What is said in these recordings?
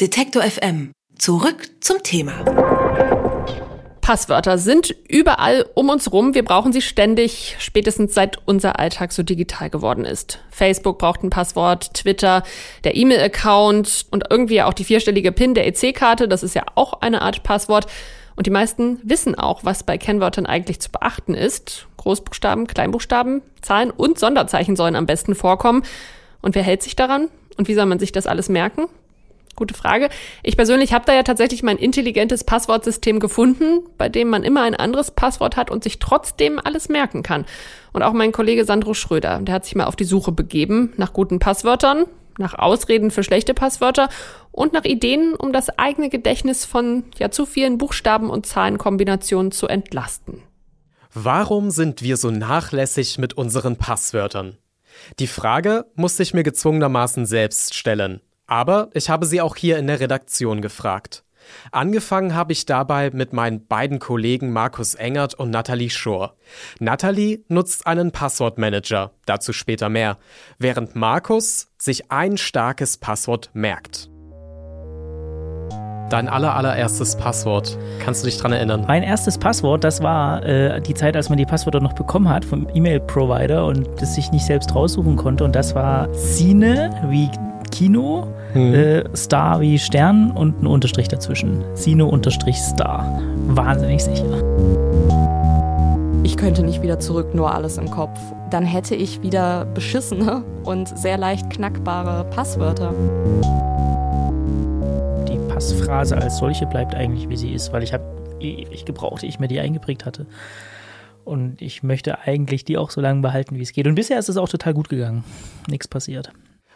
Detektor FM. Zurück zum Thema. Passwörter sind überall um uns rum. Wir brauchen sie ständig, spätestens seit unser Alltag so digital geworden ist. Facebook braucht ein Passwort, Twitter, der E-Mail-Account und irgendwie auch die vierstellige PIN der EC-Karte. Das ist ja auch eine Art Passwort. Und die meisten wissen auch, was bei Kennwörtern eigentlich zu beachten ist. Großbuchstaben, Kleinbuchstaben, Zahlen und Sonderzeichen sollen am besten vorkommen. Und wer hält sich daran? Und wie soll man sich das alles merken? Gute Frage. Ich persönlich habe da ja tatsächlich mein intelligentes Passwortsystem gefunden, bei dem man immer ein anderes Passwort hat und sich trotzdem alles merken kann. Und auch mein Kollege Sandro Schröder, der hat sich mal auf die Suche begeben nach guten Passwörtern, nach Ausreden für schlechte Passwörter und nach Ideen, um das eigene Gedächtnis von ja zu vielen Buchstaben und Zahlenkombinationen zu entlasten. Warum sind wir so nachlässig mit unseren Passwörtern? Die Frage musste ich mir gezwungenermaßen selbst stellen. Aber ich habe sie auch hier in der Redaktion gefragt. Angefangen habe ich dabei mit meinen beiden Kollegen Markus Engert und Nathalie Schor. Nathalie nutzt einen Passwortmanager, dazu später mehr, während Markus sich ein starkes Passwort merkt. Dein aller, allererstes Passwort. Kannst du dich dran erinnern? Mein erstes Passwort, das war äh, die Zeit, als man die Passwörter noch bekommen hat vom E-Mail-Provider und das sich nicht selbst raussuchen konnte. Und das war Sine wie Kino, hm. äh, Star wie Stern und ein Unterstrich dazwischen. Sino-Star. Wahnsinnig sicher. Ich könnte nicht wieder zurück, nur alles im Kopf. Dann hätte ich wieder beschissene und sehr leicht knackbare Passwörter. Die Passphrase als solche bleibt eigentlich, wie sie ist, weil ich habe ewig gebraucht, ehe ich mir die eingeprägt hatte. Und ich möchte eigentlich die auch so lange behalten, wie es geht. Und bisher ist es auch total gut gegangen. Nichts passiert.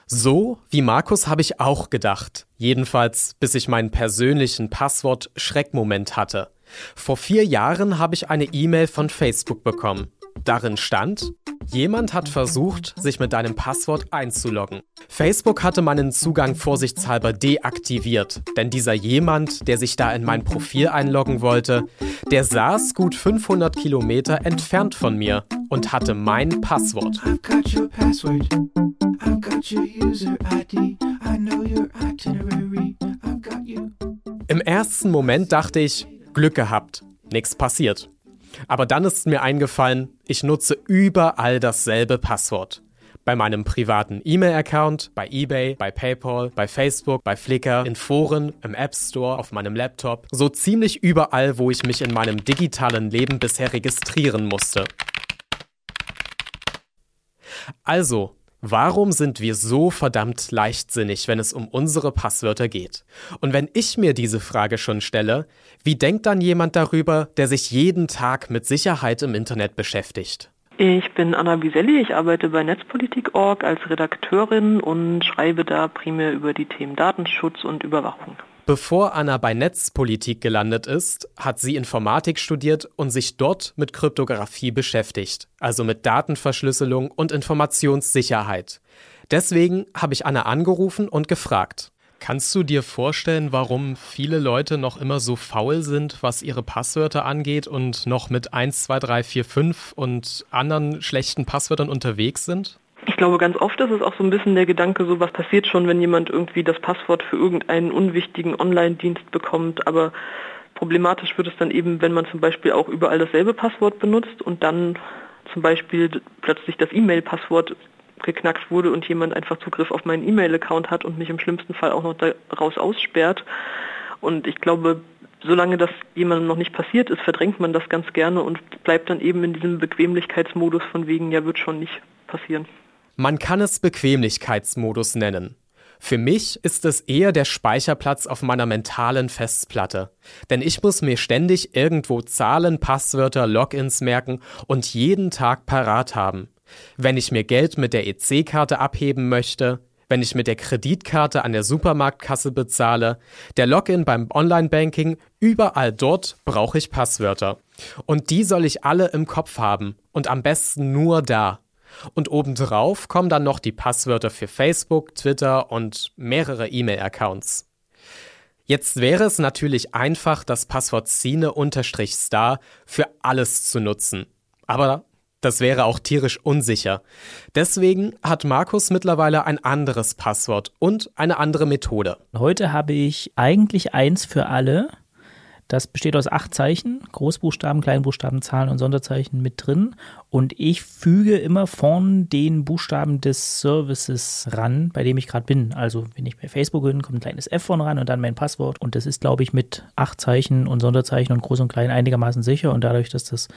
So wie Markus habe ich auch gedacht. Jedenfalls, bis ich meinen persönlichen Passwort-Schreckmoment hatte. Vor vier Jahren habe ich eine E-Mail von Facebook bekommen. Darin stand, jemand hat versucht, sich mit deinem Passwort einzuloggen. Facebook hatte meinen Zugang vorsichtshalber deaktiviert, denn dieser jemand, der sich da in mein Profil einloggen wollte, der saß gut 500 Kilometer entfernt von mir und hatte mein Passwort. Im ersten Moment dachte ich, Glück gehabt, nichts passiert. Aber dann ist mir eingefallen, ich nutze überall dasselbe Passwort. Bei meinem privaten E-Mail-Account, bei eBay, bei PayPal, bei Facebook, bei Flickr, in Foren, im App Store, auf meinem Laptop, so ziemlich überall, wo ich mich in meinem digitalen Leben bisher registrieren musste. Also, Warum sind wir so verdammt leichtsinnig, wenn es um unsere Passwörter geht? Und wenn ich mir diese Frage schon stelle, wie denkt dann jemand darüber, der sich jeden Tag mit Sicherheit im Internet beschäftigt? Ich bin Anna Biselli, ich arbeite bei Netzpolitik.org als Redakteurin und schreibe da primär über die Themen Datenschutz und Überwachung. Bevor Anna bei Netzpolitik gelandet ist, hat sie Informatik studiert und sich dort mit Kryptographie beschäftigt, also mit Datenverschlüsselung und Informationssicherheit. Deswegen habe ich Anna angerufen und gefragt. Kannst du dir vorstellen, warum viele Leute noch immer so faul sind, was ihre Passwörter angeht und noch mit 1, 2, 3, 4, 5 und anderen schlechten Passwörtern unterwegs sind? Ich glaube, ganz oft ist es auch so ein bisschen der Gedanke, so was passiert schon, wenn jemand irgendwie das Passwort für irgendeinen unwichtigen Online-Dienst bekommt. Aber problematisch wird es dann eben, wenn man zum Beispiel auch überall dasselbe Passwort benutzt und dann zum Beispiel plötzlich das E-Mail-Passwort geknackt wurde und jemand einfach Zugriff auf meinen E-Mail-Account hat und mich im schlimmsten Fall auch noch daraus aussperrt. Und ich glaube, solange das jemandem noch nicht passiert ist, verdrängt man das ganz gerne und bleibt dann eben in diesem Bequemlichkeitsmodus von wegen, ja, wird schon nicht passieren. Man kann es Bequemlichkeitsmodus nennen. Für mich ist es eher der Speicherplatz auf meiner mentalen Festplatte. Denn ich muss mir ständig irgendwo Zahlen, Passwörter, Logins merken und jeden Tag parat haben. Wenn ich mir Geld mit der EC-Karte abheben möchte, wenn ich mit der Kreditkarte an der Supermarktkasse bezahle, der Login beim Online-Banking, überall dort brauche ich Passwörter. Und die soll ich alle im Kopf haben und am besten nur da. Und obendrauf kommen dann noch die Passwörter für Facebook, Twitter und mehrere E-Mail-Accounts. Jetzt wäre es natürlich einfach, das Passwort Cine-Star für alles zu nutzen. Aber Das wäre auch tierisch unsicher. Deswegen hat Markus mittlerweile ein anderes Passwort und eine andere Methode. Heute habe ich eigentlich eins für alle. Das besteht aus acht Zeichen, Großbuchstaben, Kleinbuchstaben, Zahlen und Sonderzeichen mit drin. Und ich füge immer von den Buchstaben des Services ran, bei dem ich gerade bin. Also wenn ich bei Facebook bin, kommt ein kleines F von ran und dann mein Passwort. Und das ist, glaube ich, mit acht Zeichen und Sonderzeichen und Groß und Klein einigermaßen sicher. Und dadurch, dass das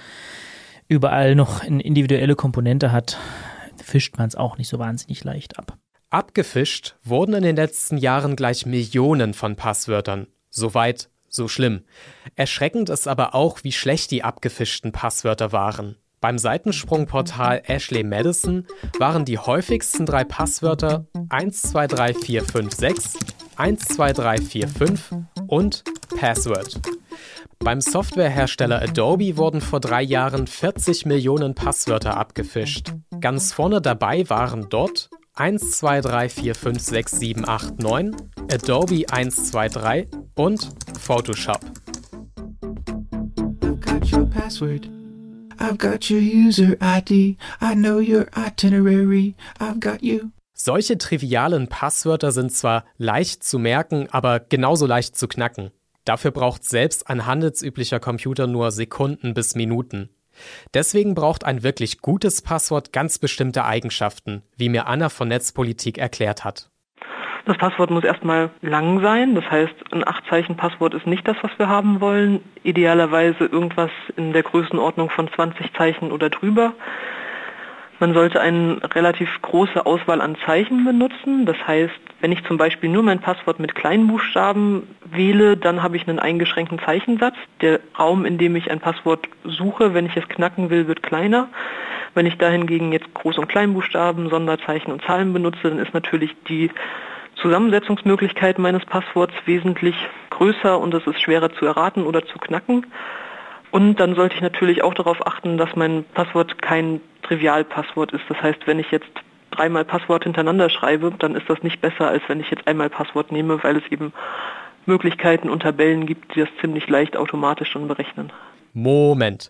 überall noch eine individuelle Komponente hat, fischt man es auch nicht so wahnsinnig leicht ab. Abgefischt wurden in den letzten Jahren gleich Millionen von Passwörtern. Soweit so schlimm. Erschreckend ist aber auch, wie schlecht die abgefischten Passwörter waren. Beim Seitensprungportal Ashley Madison waren die häufigsten drei Passwörter 123456, 12345 und Password. Beim Softwarehersteller Adobe wurden vor drei Jahren 40 Millionen Passwörter abgefischt. Ganz vorne dabei waren dort 123456789, Adobe 123 und Photoshop. I've got your password. I've got your user ID. I know your itinerary. I've got you. Solche trivialen Passwörter sind zwar leicht zu merken, aber genauso leicht zu knacken. Dafür braucht selbst ein handelsüblicher Computer nur Sekunden bis Minuten. Deswegen braucht ein wirklich gutes Passwort ganz bestimmte Eigenschaften, wie mir Anna von Netzpolitik erklärt hat. Das Passwort muss erstmal lang sein, das heißt, ein 8-Zeichen-Passwort ist nicht das, was wir haben wollen. Idealerweise irgendwas in der Größenordnung von 20 Zeichen oder drüber. Man sollte eine relativ große Auswahl an Zeichen benutzen. Das heißt, wenn ich zum Beispiel nur mein Passwort mit kleinen Buchstaben wähle, dann habe ich einen eingeschränkten Zeichensatz. Der Raum, in dem ich ein Passwort suche, wenn ich es knacken will, wird kleiner. Wenn ich dahingegen jetzt Groß- und Kleinbuchstaben, Sonderzeichen und Zahlen benutze, dann ist natürlich die Zusammensetzungsmöglichkeit meines Passworts wesentlich größer und es ist schwerer zu erraten oder zu knacken. Und dann sollte ich natürlich auch darauf achten, dass mein Passwort kein Trivialpasswort ist. Das heißt, wenn ich jetzt dreimal Passwort hintereinander schreibe, dann ist das nicht besser, als wenn ich jetzt einmal Passwort nehme, weil es eben Möglichkeiten und Tabellen gibt, die das ziemlich leicht automatisch schon berechnen. Moment.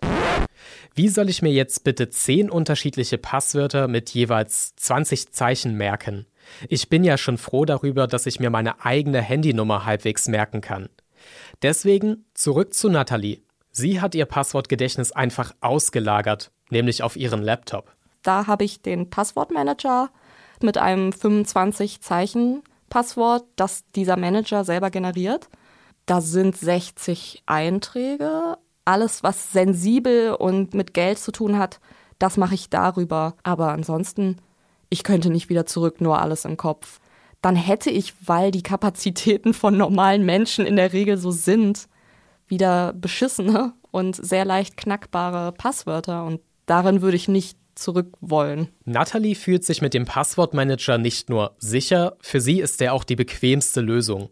Wie soll ich mir jetzt bitte zehn unterschiedliche Passwörter mit jeweils 20 Zeichen merken? Ich bin ja schon froh darüber, dass ich mir meine eigene Handynummer halbwegs merken kann. Deswegen zurück zu Nathalie. Sie hat ihr Passwortgedächtnis einfach ausgelagert, nämlich auf ihren Laptop. Da habe ich den Passwortmanager mit einem 25-Zeichen-Passwort, das dieser Manager selber generiert. Da sind 60 Einträge. Alles, was sensibel und mit Geld zu tun hat, das mache ich darüber. Aber ansonsten ich könnte nicht wieder zurück, nur alles im Kopf. Dann hätte ich, weil die Kapazitäten von normalen Menschen in der Regel so sind, wieder beschissene und sehr leicht knackbare Passwörter. Und darin würde ich nicht zurück wollen. Natalie fühlt sich mit dem Passwortmanager nicht nur sicher, für sie ist er auch die bequemste Lösung.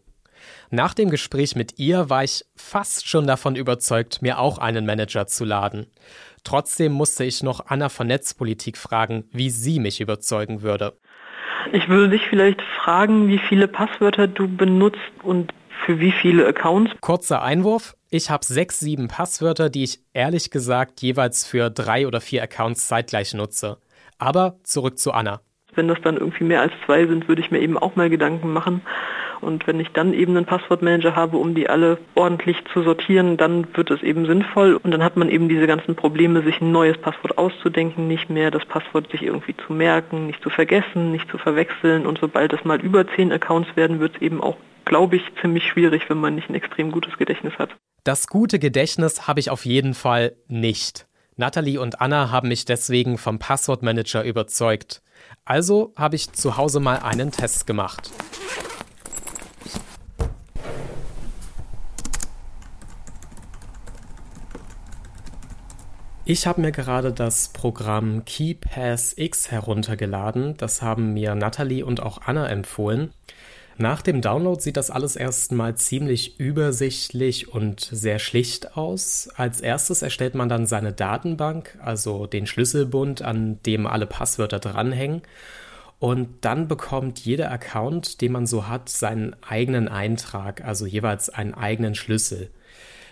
Nach dem Gespräch mit ihr war ich fast schon davon überzeugt, mir auch einen Manager zu laden. Trotzdem musste ich noch Anna von Netzpolitik fragen, wie sie mich überzeugen würde. Ich würde dich vielleicht fragen, wie viele Passwörter du benutzt und für wie viele Accounts. Kurzer Einwurf. Ich habe sechs, sieben Passwörter, die ich ehrlich gesagt jeweils für drei oder vier Accounts zeitgleich nutze. Aber zurück zu Anna. Wenn das dann irgendwie mehr als zwei sind, würde ich mir eben auch mal Gedanken machen. Und wenn ich dann eben einen Passwortmanager habe, um die alle ordentlich zu sortieren, dann wird es eben sinnvoll. Und dann hat man eben diese ganzen Probleme, sich ein neues Passwort auszudenken, nicht mehr das Passwort sich irgendwie zu merken, nicht zu vergessen, nicht zu verwechseln. Und sobald es mal über zehn Accounts werden, wird es eben auch, glaube ich, ziemlich schwierig, wenn man nicht ein extrem gutes Gedächtnis hat. Das gute Gedächtnis habe ich auf jeden Fall nicht. Natalie und Anna haben mich deswegen vom Passwortmanager überzeugt. Also habe ich zu Hause mal einen Test gemacht. Ich habe mir gerade das Programm KeyPass X heruntergeladen. Das haben mir Natalie und auch Anna empfohlen. Nach dem Download sieht das alles erstmal ziemlich übersichtlich und sehr schlicht aus. Als erstes erstellt man dann seine Datenbank, also den Schlüsselbund, an dem alle Passwörter dranhängen. Und dann bekommt jeder Account, den man so hat, seinen eigenen Eintrag, also jeweils einen eigenen Schlüssel.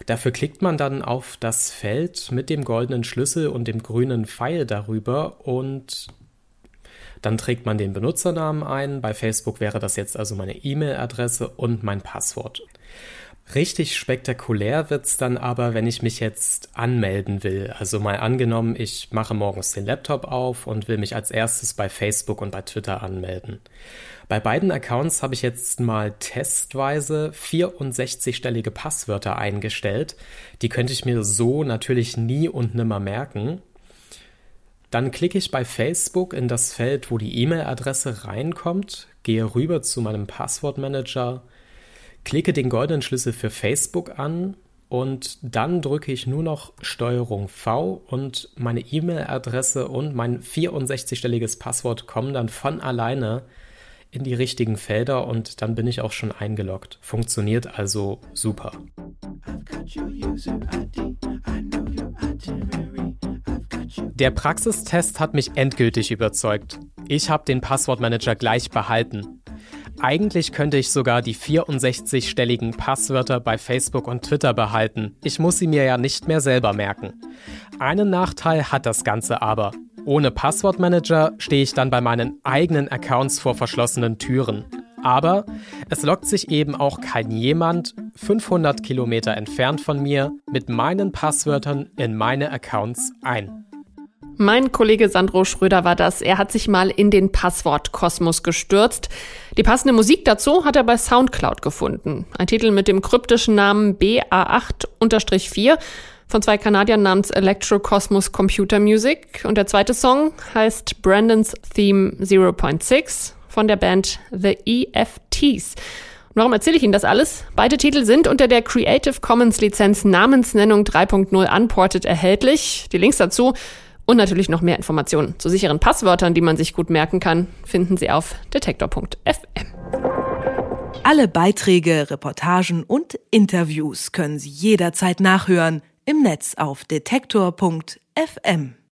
Dafür klickt man dann auf das Feld mit dem goldenen Schlüssel und dem grünen Pfeil darüber und dann trägt man den Benutzernamen ein. Bei Facebook wäre das jetzt also meine E-Mail-Adresse und mein Passwort. Richtig spektakulär wird es dann aber, wenn ich mich jetzt anmelden will. Also mal angenommen, ich mache morgens den Laptop auf und will mich als erstes bei Facebook und bei Twitter anmelden. Bei beiden Accounts habe ich jetzt mal testweise 64-stellige Passwörter eingestellt. Die könnte ich mir so natürlich nie und nimmer merken. Dann klicke ich bei Facebook in das Feld, wo die E-Mail-Adresse reinkommt, gehe rüber zu meinem Passwortmanager, klicke den goldenen Schlüssel für Facebook an und dann drücke ich nur noch Steuerung V und meine E-Mail-Adresse und mein 64-stelliges Passwort kommen dann von alleine in die richtigen Felder und dann bin ich auch schon eingeloggt. Funktioniert also super. Der Praxistest hat mich endgültig überzeugt. Ich habe den Passwortmanager gleich behalten. Eigentlich könnte ich sogar die 64-stelligen Passwörter bei Facebook und Twitter behalten. Ich muss sie mir ja nicht mehr selber merken. Einen Nachteil hat das Ganze aber. Ohne Passwortmanager stehe ich dann bei meinen eigenen Accounts vor verschlossenen Türen. Aber es lockt sich eben auch kein jemand 500 Kilometer entfernt von mir mit meinen Passwörtern in meine Accounts ein. Mein Kollege Sandro Schröder war das. Er hat sich mal in den Passwortkosmos gestürzt. Die passende Musik dazu hat er bei Soundcloud gefunden. Ein Titel mit dem kryptischen Namen BA8-4 von zwei Kanadiern namens Electrocosmos Computer Music. Und der zweite Song heißt Brandon's Theme 0.6 von der Band The EFTs. Warum erzähle ich Ihnen das alles? Beide Titel sind unter der Creative Commons Lizenz Namensnennung 3.0 Unported erhältlich. Die Links dazu und natürlich noch mehr Informationen zu sicheren Passwörtern, die man sich gut merken kann, finden Sie auf detektor.fm. Alle Beiträge, Reportagen und Interviews können Sie jederzeit nachhören im Netz auf detektor.fm.